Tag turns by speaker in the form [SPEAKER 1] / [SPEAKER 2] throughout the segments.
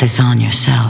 [SPEAKER 1] this on yourself.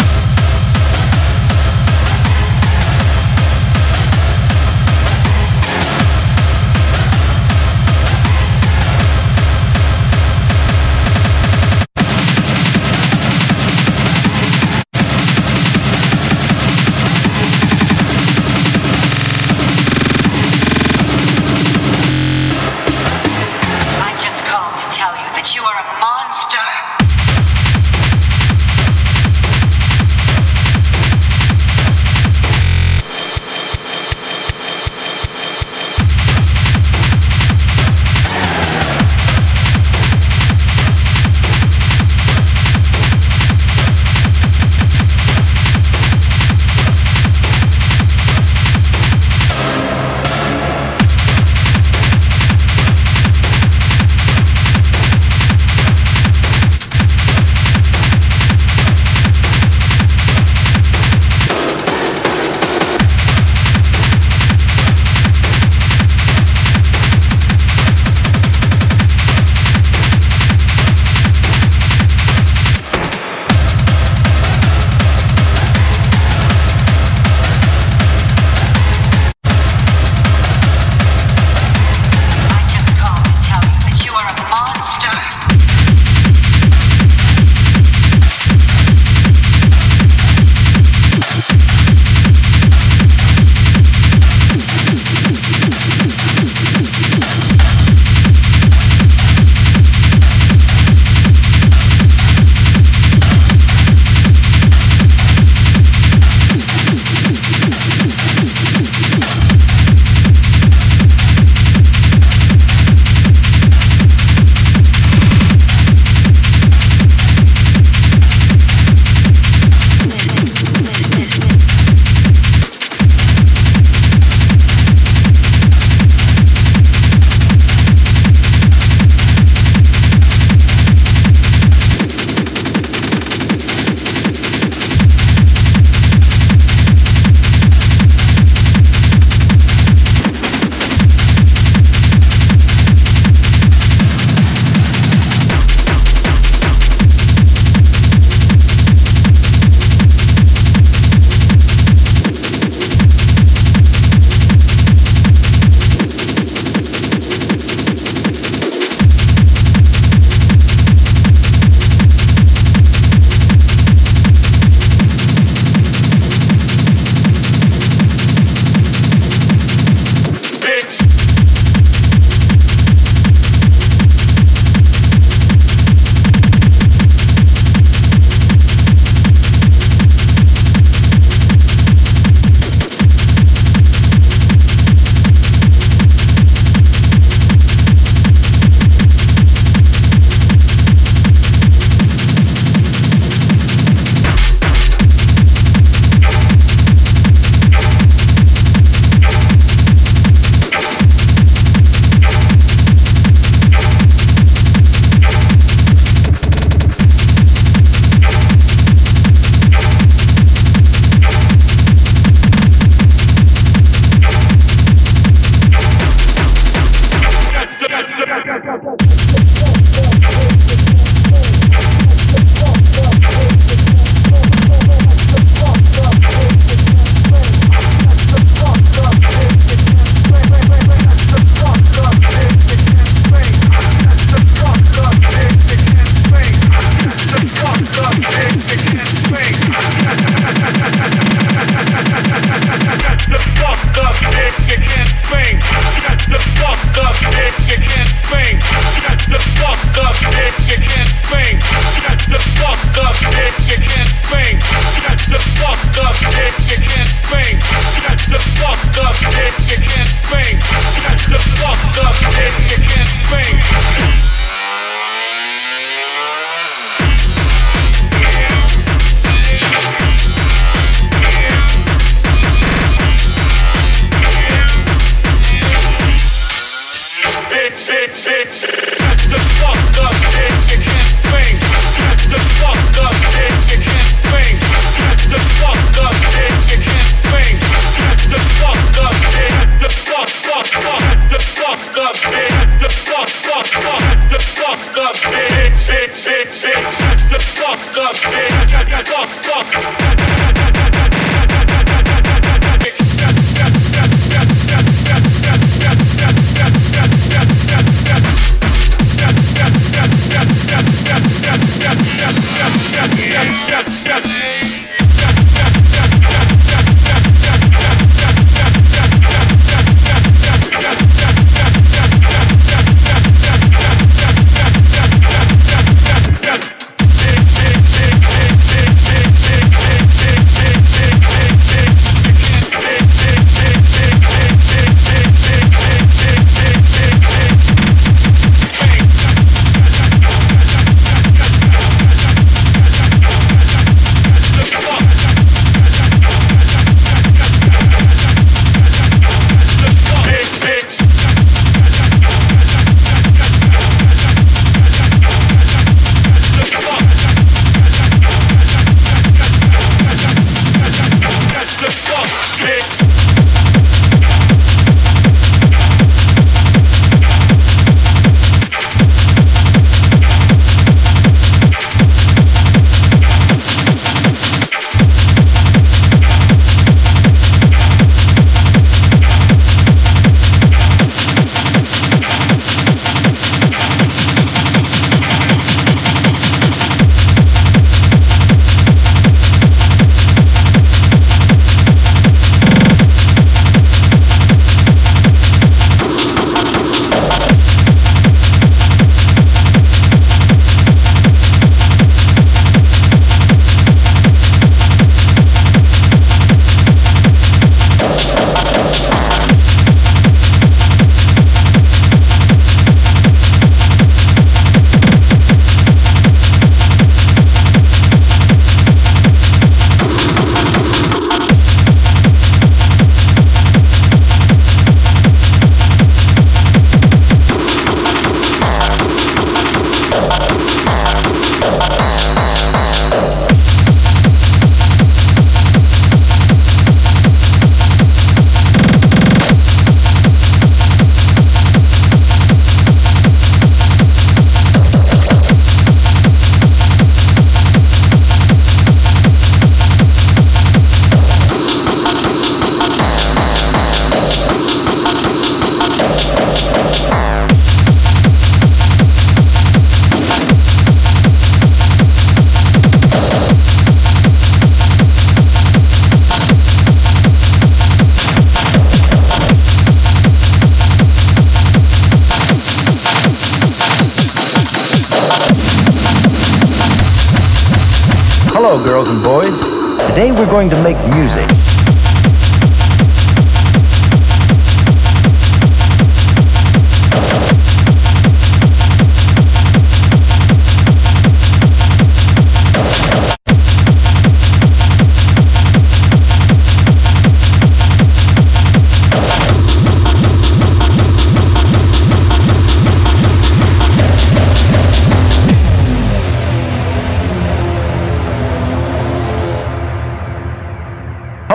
[SPEAKER 2] Going to make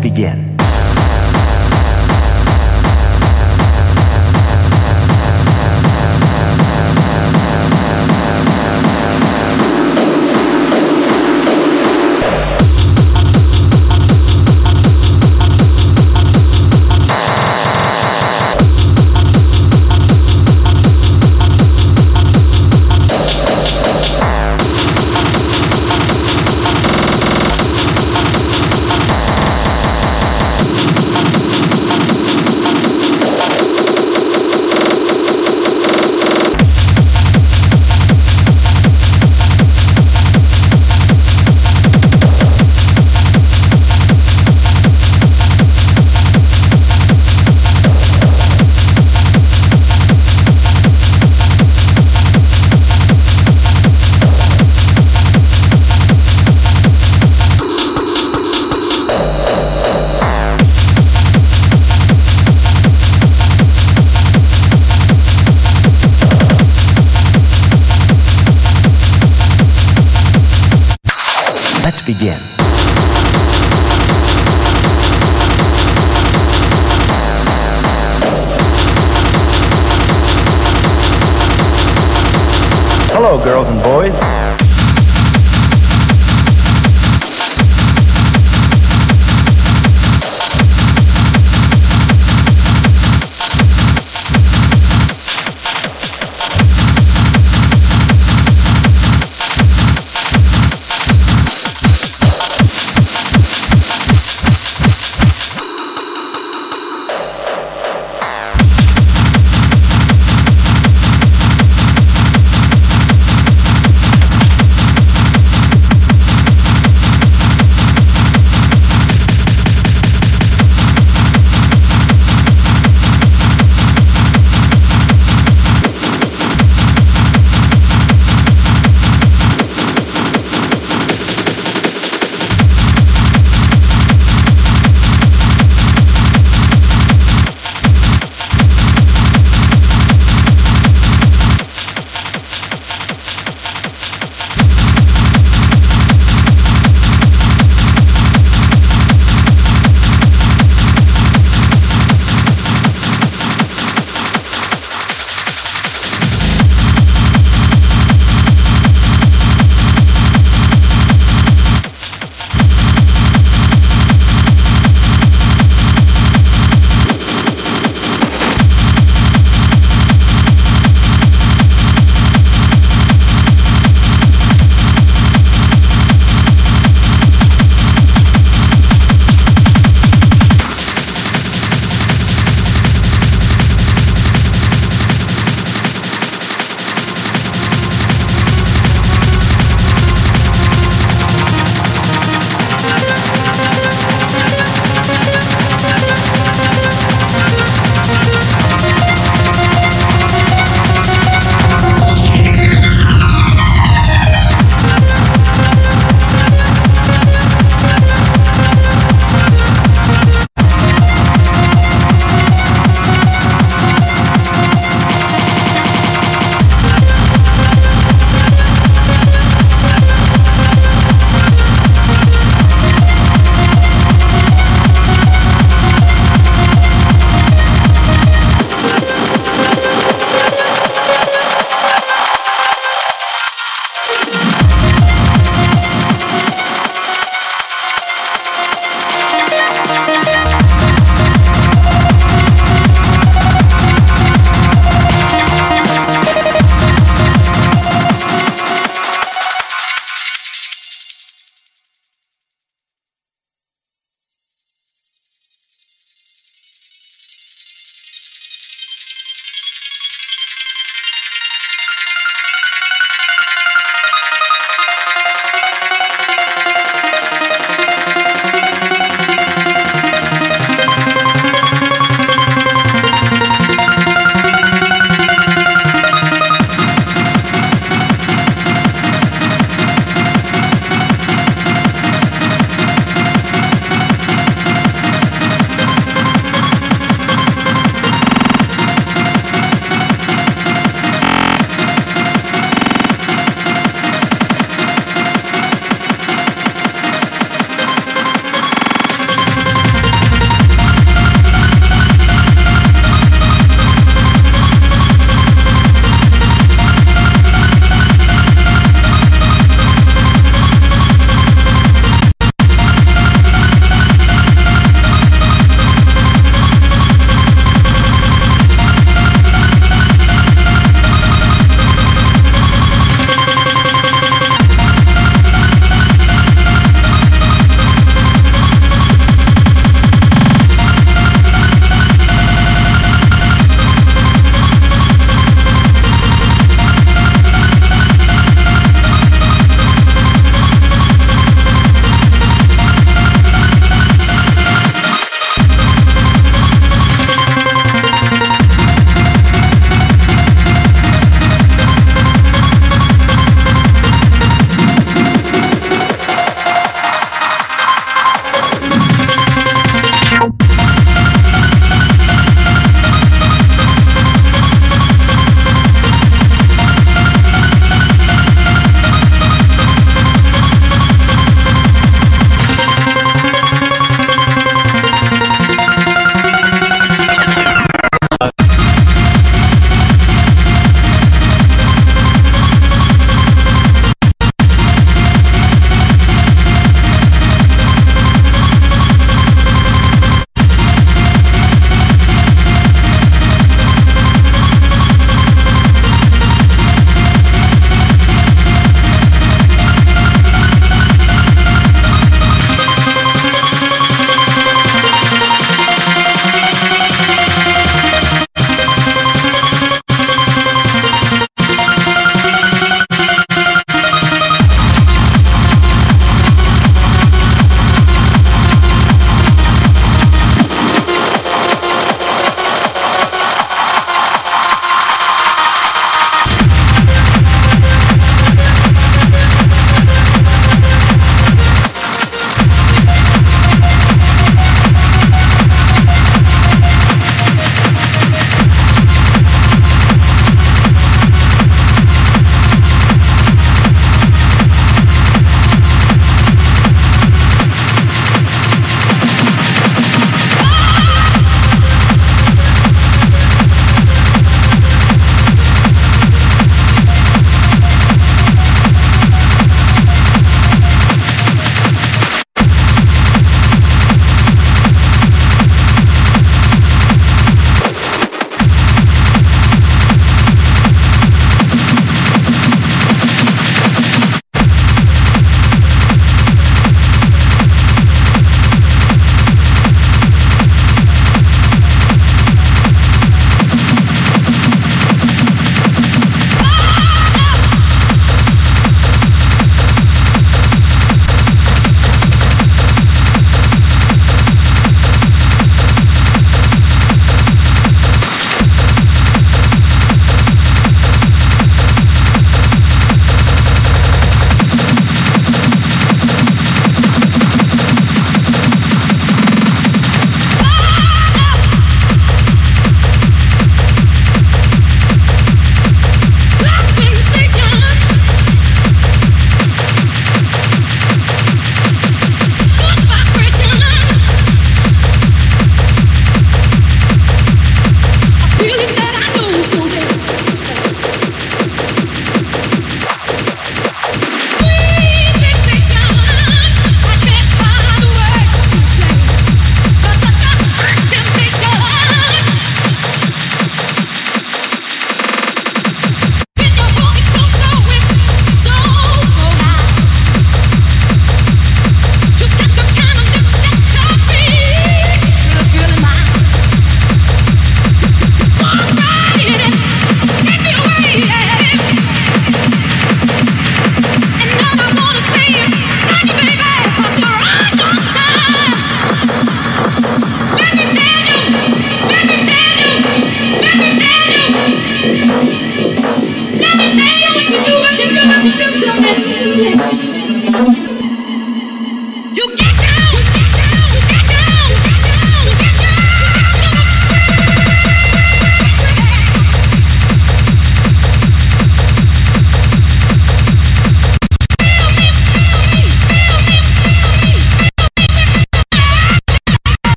[SPEAKER 2] Begin.